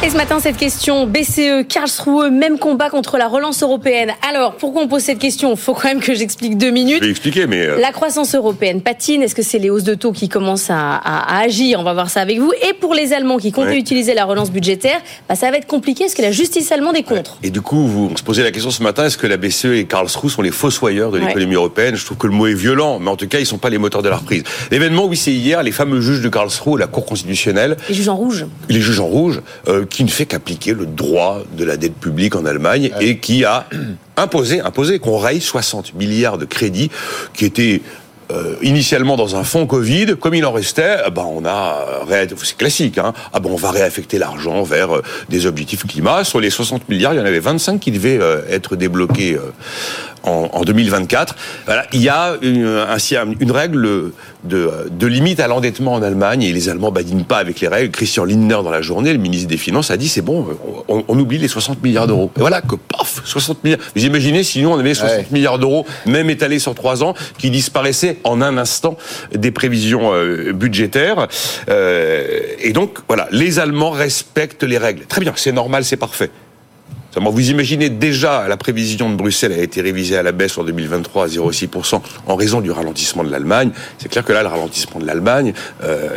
Et ce matin, cette question, BCE, Karlsruhe, même combat contre la relance européenne. Alors, pourquoi on pose cette question? Faut quand même que j'explique deux minutes. Je vais expliquer, mais... euh, La croissance européenne patine. Est-ce que c'est les hausses de taux qui commencent à, à- à agir? On va voir ça avec vous. Et pour les Allemands qui comptent Ouais. utiliser la relance budgétaire, bah, ça va être compliqué parce que la justice allemande est contre? Et du coup, vous, on se posait la question ce matin, est-ce que la BCE et Karlsruhe sont les fossoyeurs de Ouais. l'économie européenne? Je trouve que le mot est violent, mais en tout cas, ils sont pas les moteurs de la reprise. L'événement, oui, c'est hier, les fameux juges de Karlsruhe, la Cour constitutionnelle, Les juges en rouge. les juges en rouge, euh, qui ne fait qu'appliquer le droit de la dette publique en Allemagne et qui a imposé, imposé qu'on raye 60 milliards de crédits qui étaient euh, initialement dans un fonds Covid, comme il en restait, eh ben on a c'est classique, hein, ah ben on va réaffecter l'argent vers euh, des objectifs climat. Sur les 60 milliards, il y en avait 25 qui devaient euh, être débloqués en, en 2024. Voilà, il y a une, ainsi une règle de, de limite à l'endettement en Allemagne et les Allemands badinent pas avec les règles. Christian Lindner dans la journée, le ministre des Finances, a dit c'est bon, on, on oublie les 60 milliards d'euros. Et voilà que paf, 60 milliards. Vous imaginez si nous on avait 60 Ouais. milliards d'euros, même étalés sur trois ans, qui disparaissaient en un instant des prévisions euh, budgétaires. Euh, et donc voilà, les Allemands respectent les règles. Très bien, c'est normal, c'est parfait. Vous imaginez déjà, la prévision de Bruxelles a été révisée à la baisse en 2023 à 0,6% en raison du ralentissement de l'Allemagne. C'est clair que là, le ralentissement de l'Allemagne, euh,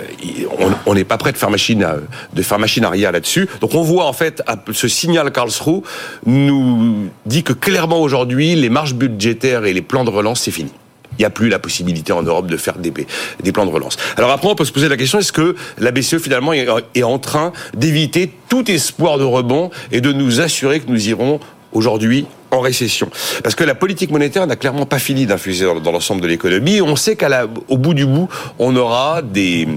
on- n'est pas prêt de faire machine, à- de faire machine arrière là-dessus. Donc on voit en fait ce signal Karlsruhe nous dit que clairement aujourd'hui, les marges budgétaires et les plans de relance, c'est fini. Il n'y a plus la possibilité en Europe de faire des, plans de relance. Alors après, on peut se poser la question, est-ce que la BCE finalement est en train d'éviter tout espoir de rebond et de nous assurer que nous irons aujourd'hui en récession? Parce que la politique monétaire n'a clairement pas fini d'infuser dans, l'ensemble de l'économie. On sait qu'au bout du bout, on aura des,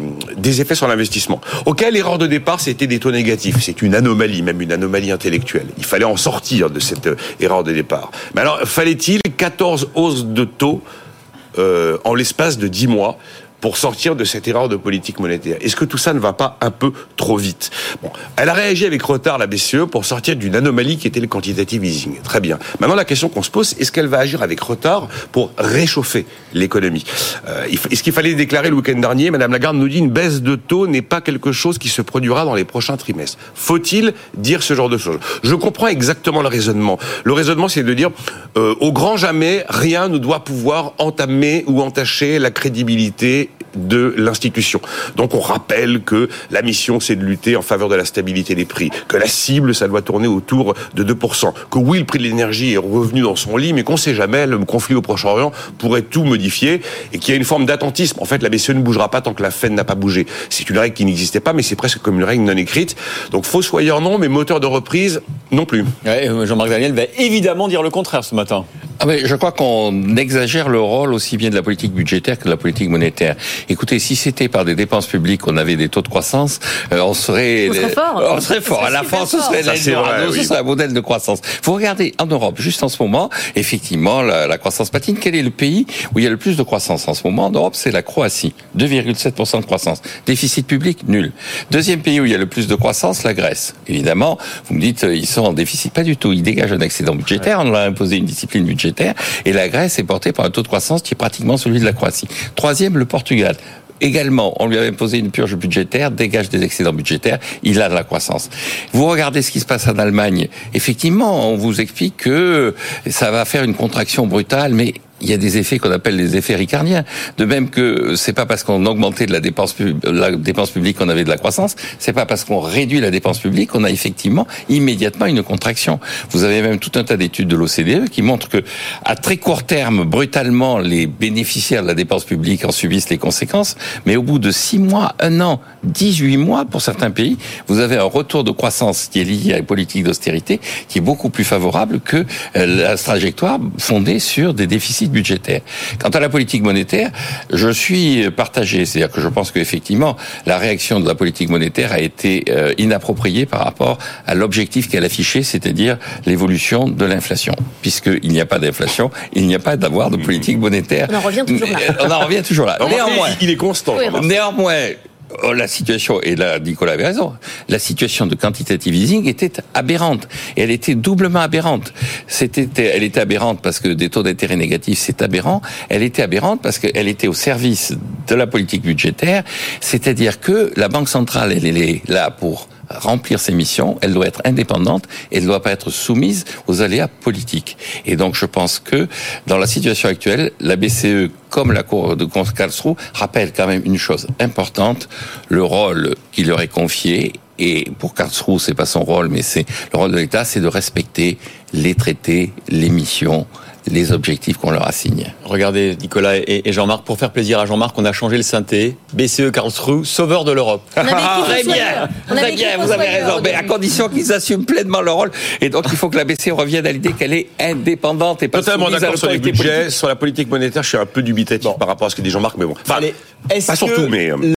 effets sur l'investissement. Auquel l'erreur de départ, c'était des taux négatifs. C'est une anomalie, même une anomalie intellectuelle. Il fallait en sortir de cette euh, erreur de départ. Mais alors, fallait-il 14 hausses de taux en l'espace de 10 mois pour sortir de cette erreur de politique monétaire. Est-ce que tout ça ne va pas un peu trop vite? Elle a réagi avec retard la BCE pour sortir d'une anomalie qui était le quantitative easing. Très bien. Maintenant la question qu'on se pose, est-ce qu'elle va agir avec retard pour réchauffer l'économie? Euh, Est-ce qu'il fallait déclarer le week-end dernier Madame Lagarde nous dit une baisse de taux n'est pas quelque chose qui se produira dans les prochains trimestres. Faut-il dire ce genre de choses? Je comprends exactement le raisonnement. Le raisonnement, c'est de dire euh, au grand jamais, rien ne doit pouvoir entamer ou entacher la crédibilité de l'institution. Donc on rappelle que la mission c'est de lutter en faveur de la stabilité des prix, que la cible ça doit tourner autour de 2%, que oui le prix de l'énergie est revenu dans son lit mais qu'on sait jamais le conflit au Proche-Orient pourrait tout modifier et qu'il y a une forme d'attentisme. En fait la BCE ne bougera pas tant que la Fed n'a pas bougé. C'est une règle qui n'existait pas mais c'est presque comme une règle non écrite. Donc fossoyeur non mais moteur de reprise non plus. Ouais, Jean-Marc Daniel va évidemment dire le contraire ce matin. Ah mais je crois qu'on exagère le rôle aussi bien de la politique budgétaire que de la politique monétaire. Écoutez, si c'était par des dépenses publiques, on avait des taux de croissance, euh, on serait, On serait fort. on serait fort. La France, ce serait l'Eldorado, vrai, ce serait un modèle de croissance. Vous regardez en Europe, juste en ce moment, effectivement, la, la croissance patine. Quel est le pays où il y a le plus de croissance en ce moment en Europe? C'est la Croatie, 2,7% de croissance. Déficit public nul. Deuxième pays où il y a le plus de croissance, la Grèce. Évidemment, vous me dites, euh, ils sont en déficit, pas du tout. Ils dégagent un excédent budgétaire. On leur a imposé une discipline budgétaire, et la Grèce est portée par un taux de croissance qui est pratiquement celui de la Croatie. Troisième, le Portugal. Également, on lui avait imposé une purge budgétaire, dégage des excédents budgétaires, il a de la croissance. Vous regardez ce qui se passe en Allemagne, effectivement, on vous explique que ça va faire une contraction brutale, mais il y a des effets qu'on appelle les effets ricardiens. De même que c'est pas parce qu'on augmentait de la dépense, publique qu'on avait de la croissance, c'est pas parce qu'on réduit la dépense publique qu'on a effectivement immédiatement une contraction. Vous avez même tout un tas d'études de l'OCDE qui montrent que à très court terme, brutalement, les bénéficiaires de la dépense publique en subissent les conséquences, mais au bout de 6 mois, 1 an, 18 mois pour certains pays, vous avez un retour de croissance qui est lié à une politique d'austérité qui est beaucoup plus favorable que euh, la trajectoire fondée sur des déficits Quant à la politique monétaire, je suis partagé, c'est-à-dire que je pense qu'effectivement la réaction de la politique monétaire a été euh, inappropriée par rapport à l'objectif qu'elle affichait, c'est-à-dire l'évolution de l'inflation. Puisqu'il n'y a pas d'inflation, il n'y a pas d'avoir de politique monétaire. On en revient toujours là. On en revient toujours là. Néanmoins, il est constant. Néanmoins, oh, la situation, et là Nicolas avait raison, la situation de quantitative easing était aberrante. Et elle était doublement aberrante. C'était, elle était aberrante parce que des taux d'intérêt négatifs, c'est aberrant. Elle était aberrante parce qu'elle était au service de la politique budgétaire. C'est-à-dire que la Banque centrale, elle est là pour remplir ses missions, elle doit être indépendante et elle ne doit pas être soumise aux aléas politiques. Et donc je pense que dans la situation actuelle, la BCE comme la Cour de Karlsruhe rappelle quand même une chose importante, le rôle qui leur est confié et pour Karlsruhe, c'est pas son rôle, mais c'est le rôle de l'État, c'est de respecter les traités, les missions, les objectifs qu'on leur assigne. Regardez, Nicolas et Jean-Marc, pour faire plaisir à Jean-Marc, on a changé le synthé. BCE Karlsruhe, sauveur de l'Europe. très bien, très bien, vous avez raison, mais à condition qu'ils assument pleinement leur rôle. Et donc, il faut que la BCE revienne à l'idée qu'elle est indépendante et pas Totalement d'accord sur les budgets, politique. sur la politique monétaire, je suis un peu dubitatif par rapport à ce que dit Jean-Marc, mais bon. Enfin, Allez, pas que surtout, mais... euh,